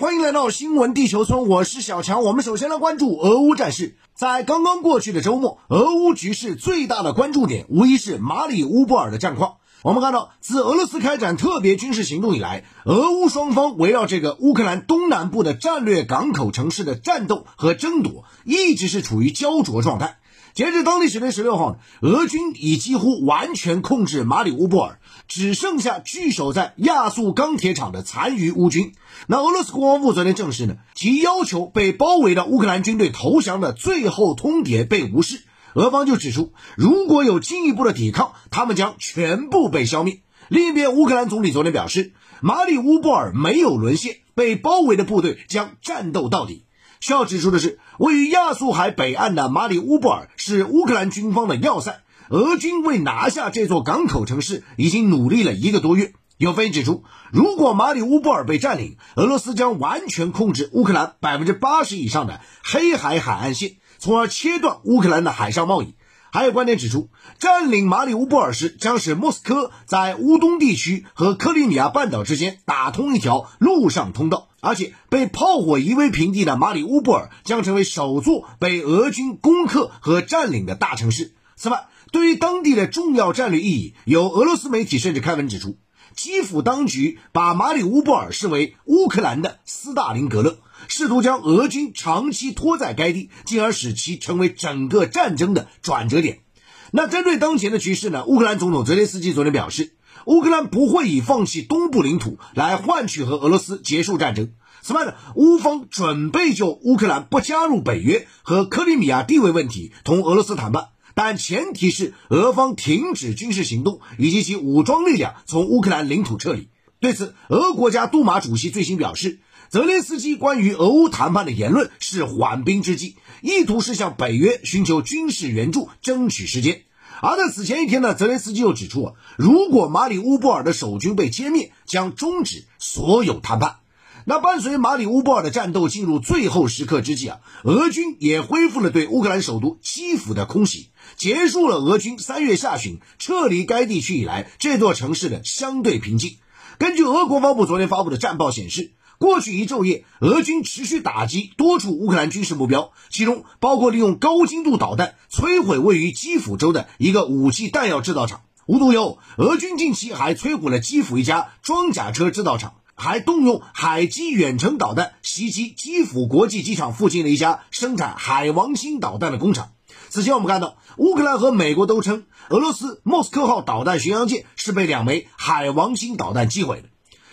欢迎来到新闻地球村，我是小强。我们首先来关注俄乌战事。在刚刚过去的周末，俄乌局势最大的关注点无疑是马里乌波尔的战况。我们看到，自俄罗斯开展特别军事行动以来，俄乌双方围绕这个乌克兰东南部的战略港口城市的战斗和争夺，一直是处于焦灼状态。截至当地时间十六号，俄军已几乎完全控制马里乌波尔，只剩下据守在亚速钢铁厂的残余乌军。那俄罗斯国防部昨天证实呢，其要求被包围的乌克兰军队投降的最后通牒被无视。俄方就指出，如果有进一步的抵抗，他们将全部被消灭。另一边，乌克兰总理昨天表示，马里乌波尔没有沦陷，被包围的部队将战斗到底。需要指出的是，位于亚速海北岸的马里乌波尔是乌克兰军方的要塞。俄军为拿下这座港口城市，已经努力了一个多月。有分析指出，如果马里乌波尔被占领，俄罗斯将完全控制乌克兰百分之八十以上的黑海海岸线，从而切断乌克兰的海上贸易。还有观点指出，占领马里乌波尔时，将使莫斯科在乌东地区和克里米亚半岛之间打通一条陆上通道，而且被炮火夷为平地的马里乌波尔将成为首座被俄军攻克和占领的大城市。此外，对于当地的重要战略意义，有俄罗斯媒体甚至开文指出，基辅当局把马里乌波尔视为乌克兰的斯大林格勒。试图将俄军长期拖在该地，进而使其成为整个战争的转折点。那针对当前的局势呢？乌克兰总统泽连斯基昨天表示，乌克兰不会以放弃东部领土来换取和俄罗斯结束战争。此外呢，乌方准备就乌克兰不加入北约和克里米亚地位问题同俄罗斯谈判，但前提是俄方停止军事行动以及其武装力量从乌克兰领土撤离。对此，俄国家杜马主席最新表示。泽连斯基关于俄乌谈判的言论是缓兵之计，意图是向北约寻求军事援助，争取时间。而在此前一天呢，泽连斯基又指出，如果马里乌波尔的守军被歼灭，将终止所有谈判。那伴随马里乌波尔的战斗进入最后时刻之际啊，俄军也恢复了对乌克兰首都基辅的空袭，结束了俄军三月下旬撤离该地区以来这座城市的相对平静。根据俄国防部昨天发布的战报显示。过去一昼夜，俄军持续打击多处乌克兰军事目标，其中包括利用高精度导弹摧毁位于基辅州的一个武器弹药制造厂。无独有偶，俄军近期还摧毁了基辅一家装甲车制造厂，还动用海基远程导弹袭击基辅国际机场附近的一家生产海王星导弹的工厂。此前我们看到，乌克兰和美国都称，俄罗斯莫斯科号导弹巡洋舰是被两枚海王星导弹击毁的。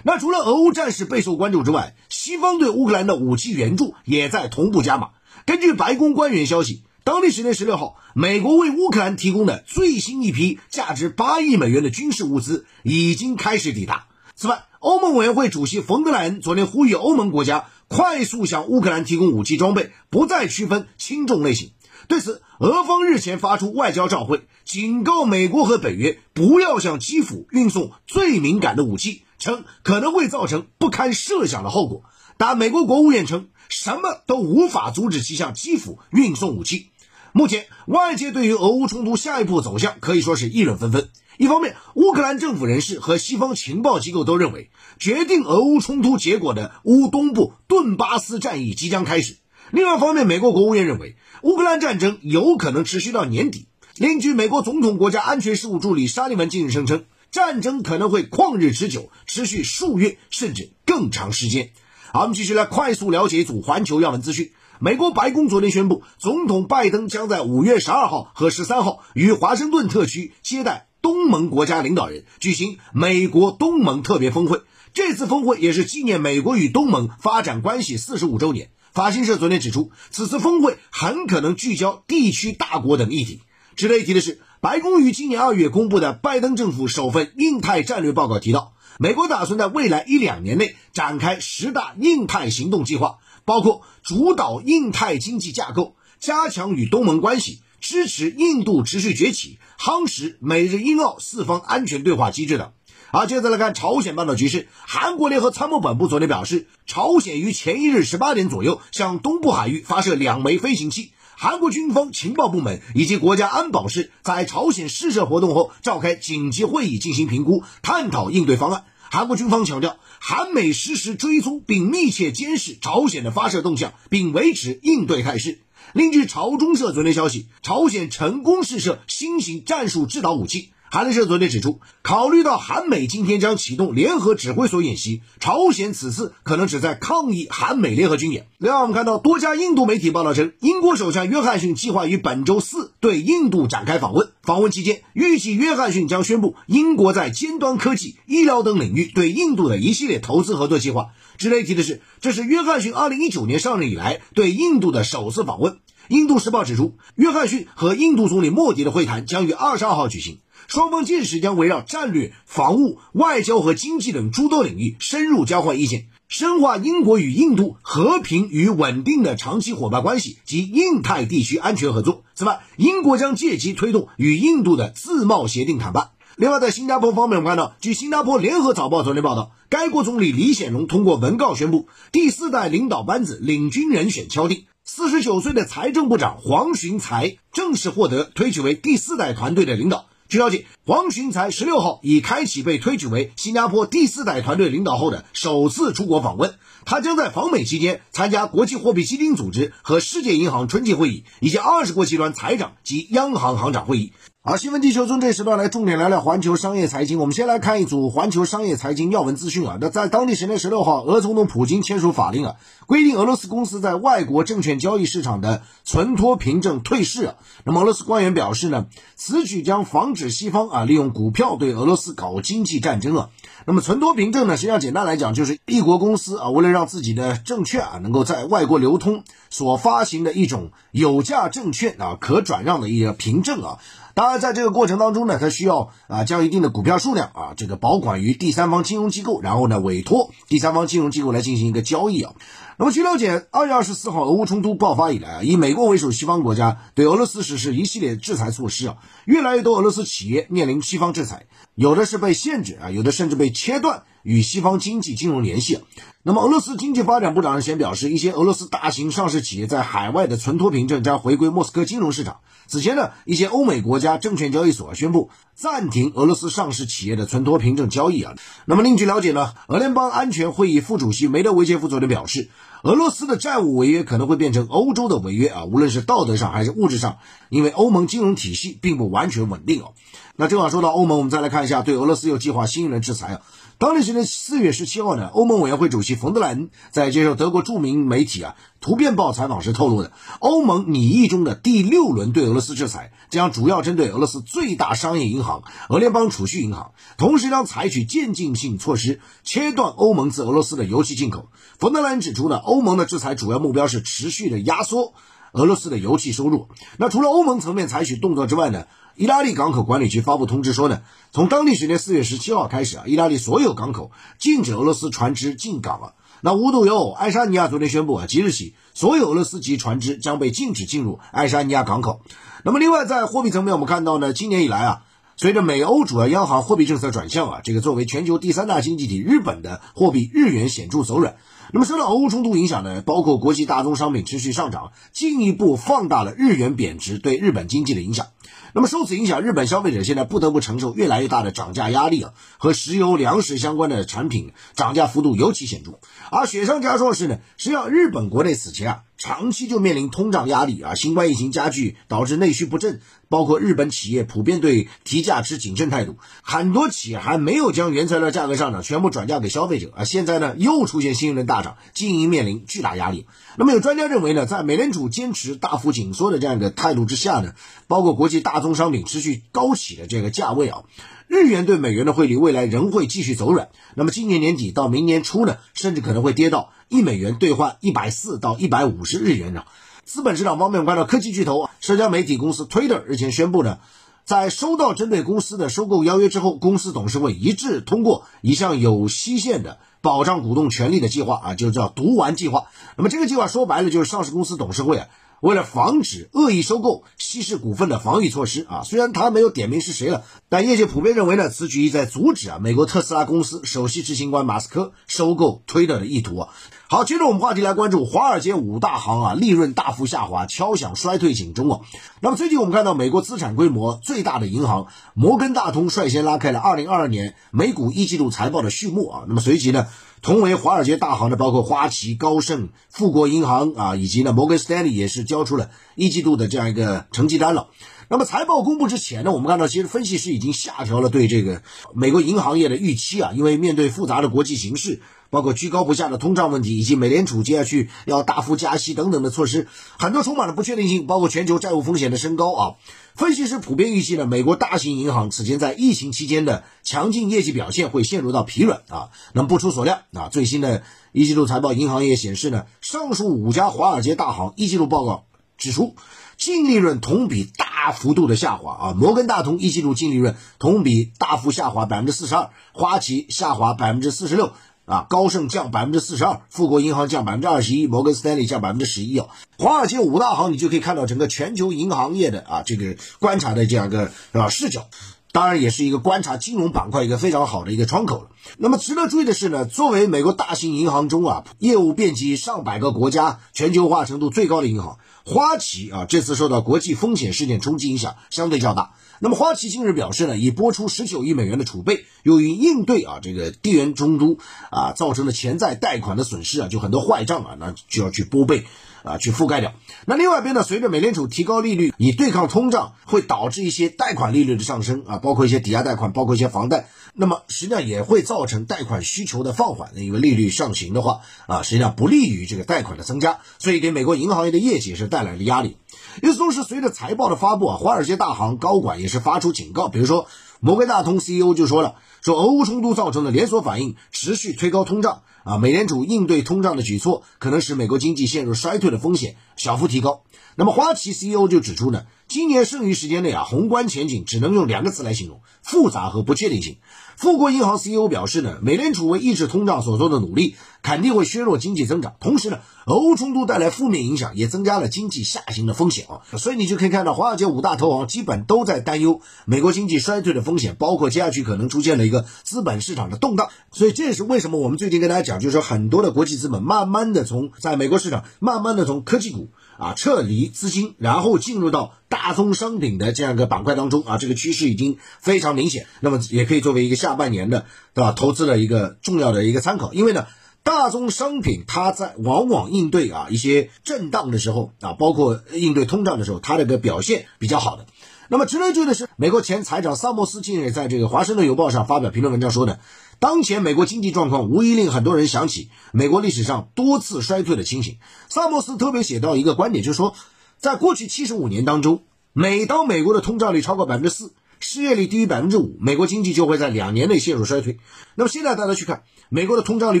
那除了俄乌战事备受关注之外，西方对乌克兰的武器援助也在同步加码。根据白宫官员消息，当地时间十六号，美国为乌克兰提供的最新一批价值八亿美元的军事物资已经开始抵达。此外，欧盟委员会主席冯德莱恩昨天呼吁欧盟国家快速向乌克兰提供武器装备，不再区分轻重类型。对此，俄方日前发出外交照会，警告美国和北约不要向基辅运送最敏感的武器。称可能会造成不堪设想的后果，但美国国务院称什么都无法阻止其向基辅运送武器。目前，外界对于俄乌冲突下一步走向可以说是议论纷纷。一方面，乌克兰政府人士和西方情报机构都认为，决定俄乌冲突结果的乌东部顿巴斯战役即将开始；另外方面，美国国务院认为，乌克兰战争有可能持续到年底。另据美国总统国家安全事务助理沙利文近日声称。战争可能会旷日持久，持续数月甚至更长时间。好，我们继续来快速了解一组环球要闻资讯。美国白宫昨天宣布，总统拜登将在五月十二号和十三号与华盛顿特区接待东盟国家领导人，举行美国东盟特别峰会。这次峰会也是纪念美国与东盟发展关系四十五周年。法新社昨天指出，此次峰会很可能聚焦地区大国等议题。值得一提的是。白宫于今年二月公布的拜登政府首份印太战略报告提到，美国打算在未来一两年内展开十大印太行动计划，包括主导印太经济架构、加强与东盟关系、支持印度持续崛起、夯实美日英澳四方安全对话机制等。好，接着来看朝鲜半岛局势。韩国联合参谋本部昨天表示，朝鲜于前一日十八点左右向东部海域发射两枚飞行器。韩国军方情报部门以及国家安保室在朝鲜试射活动后召开紧急会议进行评估，探讨应对方案。韩国军方强调，韩美实时追踪并密切监视朝鲜的发射动向，并维持应对态势。另据朝中社昨天消息，朝鲜成功试射新型战术制导武器。韩联社昨天指出，考虑到韩美今天将启动联合指挥所演习，朝鲜此次可能只在抗议韩美联合军演。另外，我们看到多家印度媒体报道称，英国首相约翰逊计划于本周四对印度展开访问。访问期间，预计约翰逊将宣布英国在尖端科技、医疗等领域对印度的一系列投资合作计划。值得一提的是，这是约翰逊2019年上任以来对印度的首次访问。印度时报指出，约翰逊和印度总理莫迪的会谈将于22号举行。双方届时将围绕战略、防务、外交和经济等诸多领域深入交换意见，深化英国与印度和平与稳定的长期伙伴关系及印太地区安全合作。此外，英国将借机推动与印度的自贸协定谈判。另外，在新加坡方面，我们看到，据新加坡联合早报昨天报道，该国总理李显龙通过文告宣布，第四代领导班子领军人选敲定，四十九岁的财政部长黄循财正式获得推举为第四代团队的领导。据了解，黄循才十六号已开启被推举为新加坡第四代团队领导后的首次出国访问。他将在访美期间参加国际货币基金组织和世界银行春季会议，以及二十国集团财长及央行行长会议。好，新闻地球村这时段来重点聊聊环球商业财经。我们先来看一组环球商业财经要闻资讯啊。那在当地时间十六号，俄总统普京签署法令啊，规定俄罗斯公司在外国证券交易市场的存托凭证退市。那么俄罗斯官员表示呢，此举将防止西方啊利用股票对俄罗斯搞经济战争啊。那么存托凭证呢，实际上简单来讲就是一国公司啊，为了让自己的证券啊能够在外国流通，所发行的一种有价证券啊，可转让的一个凭证啊。当然，在这个过程当中呢，它需要啊将一定的股票数量啊这个保管于第三方金融机构，然后呢委托第三方金融机构来进行一个交易啊。那么据了解，二月二十四号俄乌冲突爆发以来啊，以美国为首西方国家对俄罗斯实施一系列制裁措施啊，越来越多俄罗斯企业面临西方制裁，有的是被限制啊，有的甚至被切断与西方经济金融联系。那么，俄罗斯经济发展部长日前表示，一些俄罗斯大型上市企业在海外的存托凭证将回归莫斯科金融市场。此前呢，一些欧美国家证券交易所宣布暂停俄罗斯上市企业的存托凭证交易啊。那么，另据了解呢，俄联邦安全会议副主席梅德韦杰夫昨天表示，俄罗斯的债务违约可能会变成欧洲的违约啊，无论是道德上还是物质上，因为欧盟金融体系并不完全稳定哦。那正好说到欧盟，我们再来看一下对俄罗斯又计划新一轮制裁啊。当地时间四月十七号呢，欧盟委员会主席冯德莱恩在接受德国著名媒体啊《图片报》采访时透露的，欧盟拟议中的第六轮对俄罗斯制裁将主要针对俄罗斯最大商业银行俄联邦储蓄银行，同时将采取渐进性措施，切断欧盟自俄罗斯的油气进口。冯德莱恩指出呢，欧盟的制裁主要目标是持续的压缩俄罗斯的油气收入。那除了欧盟层面采取动作之外呢？意大利港口管理局发布通知说呢，从当地时间四月十七号开始啊，意大利所有港口禁止俄罗斯船只进港了。那无独有偶，爱沙尼亚昨天宣布啊，即日起所有俄罗斯籍船只将被禁止进入爱沙尼亚港口。那么，另外在货币层面，我们看到呢，今年以来啊，随着美欧主要央行货币政策转向啊，这个作为全球第三大经济体日本的货币日元显著走软。那么受到俄乌冲突影响呢，包括国际大宗商品持续上涨，进一步放大了日元贬值对日本经济的影响。那么受此影响，日本消费者现在不得不承受越来越大的涨价压力啊，和石油、粮食相关的产品涨价幅度尤其显著。而雪上加霜的是呢，实际上日本国内此前啊。长期就面临通胀压力啊，新冠疫情加剧导致内需不振，包括日本企业普遍对提价持谨慎态度，很多企业还没有将原材料价格上涨全部转嫁给消费者啊，现在呢又出现新一轮大涨，经营面临巨大压力。那么有专家认为呢，在美联储坚持大幅紧缩的这样一个态度之下呢，包括国际大宗商品持续高企的这个价位啊。日元对美元的汇率未来仍会继续走软，那么今年年底到明年初呢，甚至可能会跌到一美元兑换一百四到一百五十日元呢。资本市场方面，我们看到科技巨头社交媒体公司 Twitter 日前宣布呢，在收到针对公司的收购邀约之后，公司董事会一致通过一项有期限的保障股东权利的计划啊，就叫“读完计划”。那么这个计划说白了就是上市公司董事会啊。为了防止恶意收购、稀释股份的防御措施啊，虽然他没有点名是谁了，但业界普遍认为呢，此举意在阻止啊美国特斯拉公司首席执行官马斯克收购推特的意图啊。好，接着我们话题来关注华尔街五大行啊，利润大幅下滑，敲响衰退警钟啊。那么最近我们看到美国资产规模最大的银行摩根大通率先拉开了二零二二年美股一季度财报的序幕啊。那么随即呢，同为华尔街大行的包括花旗、高盛、富国银行啊，以及呢摩根斯丹利也是交出了一季度的这样一个成绩单了。那么财报公布之前呢，我们看到其实分析师已经下调了对这个美国银行业的预期啊，因为面对复杂的国际形势。包括居高不下的通胀问题，以及美联储接下去要大幅加息等等的措施，很多充满了不确定性。包括全球债务风险的升高啊，分析师普遍预计呢，美国大型银行此前在疫情期间的强劲业绩表现会陷入到疲软啊。那么不出所料啊，最新的一季度财报，银行业显示呢，上述五家华尔街大行一季度报告指出，净利润同比大幅度的下滑啊。摩根大通一季度净利润同比大幅下滑百分之四十二，花旗下滑百分之四十六。啊，高盛降百分之四十二，富国银行降百分之二十一，摩根斯坦利降百分之十一啊。华尔街五大行，你就可以看到整个全球银行业的啊这个观察的这样一个啊视角，当然也是一个观察金融板块一个非常好的一个窗口了。那么值得注意的是呢，作为美国大型银行中啊业务遍及上百个国家、全球化程度最高的银行，花旗啊这次受到国际风险事件冲击影响相对较大。那么花旗近日表示呢，已拨出十九亿美元的储备，用于应对啊这个地缘中都啊造成的潜在贷款的损失啊，就很多坏账啊，那就要去拨备啊去覆盖掉。那另外一边呢，随着美联储提高利率以对抗通胀，会导致一些贷款利率的上升啊，包括一些抵押贷款，包括一些房贷，那么实际上也会造成贷款需求的放缓。因为利率上行的话啊，实际上不利于这个贷款的增加，所以给美国银行业的业绩是带来了压力。与此同时，随着财报的发布啊，华尔街大行高管也是发出警告，比如说摩根大通 CEO 就说了，说俄乌冲突造成的连锁反应持续推高通胀。啊，美联储应对通胀的举措可能使美国经济陷入衰退的风险。小幅提高。那么花旗 CEO 就指出呢，今年剩余时间内啊，宏观前景只能用两个词来形容：复杂和不确定性。富国银行 CEO 表示呢，美联储为抑制通胀所做的努力肯定会削弱经济增长，同时呢，俄乌冲突带来负面影响也增加了经济下行的风险啊。所以你就可以看到，华尔街五大投行基本都在担忧美国经济衰退的风险，包括接下去可能出现了一个资本市场的动荡。所以这也是为什么我们最近跟大家讲，就是说很多的国际资本慢慢的从在美国市场慢慢的从科技股啊撤离资金，然后进入到。大宗商品的这样一个板块当中啊，这个趋势已经非常明显，那么也可以作为一个下半年的对吧投资的一个重要的一个参考。因为呢，大宗商品它在往往应对啊一些震荡的时候啊，包括应对通胀的时候，它的个表现比较好的。那么值得注意的是，美国前财长萨默斯近日在这个《华盛顿邮报》上发表评论文章说的，当前美国经济状况无疑令很多人想起美国历史上多次衰退的情形。萨默斯特别写到一个观点，就是说。在过去七十五年当中，每当美国的通胀率超过百分之四，失业率低于百分之五，美国经济就会在两年内陷入衰退。那么现在大家去看，美国的通胀率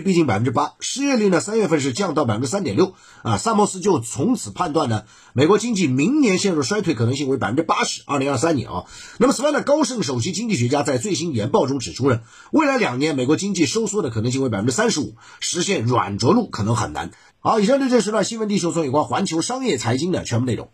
逼近百分之八，失业率呢三月份是降到百分之三点六啊。萨默斯就从此判断呢，美国经济明年陷入衰退可能性为百分之八十，二零二三年啊。那么此外呢，高盛首席经济学家在最新研报中指出呢，未来两年美国经济收缩的可能性为百分之三十五，实现软着陆可能很难。好，以上就这十段新闻地球村有关环球商业财经的全部内容。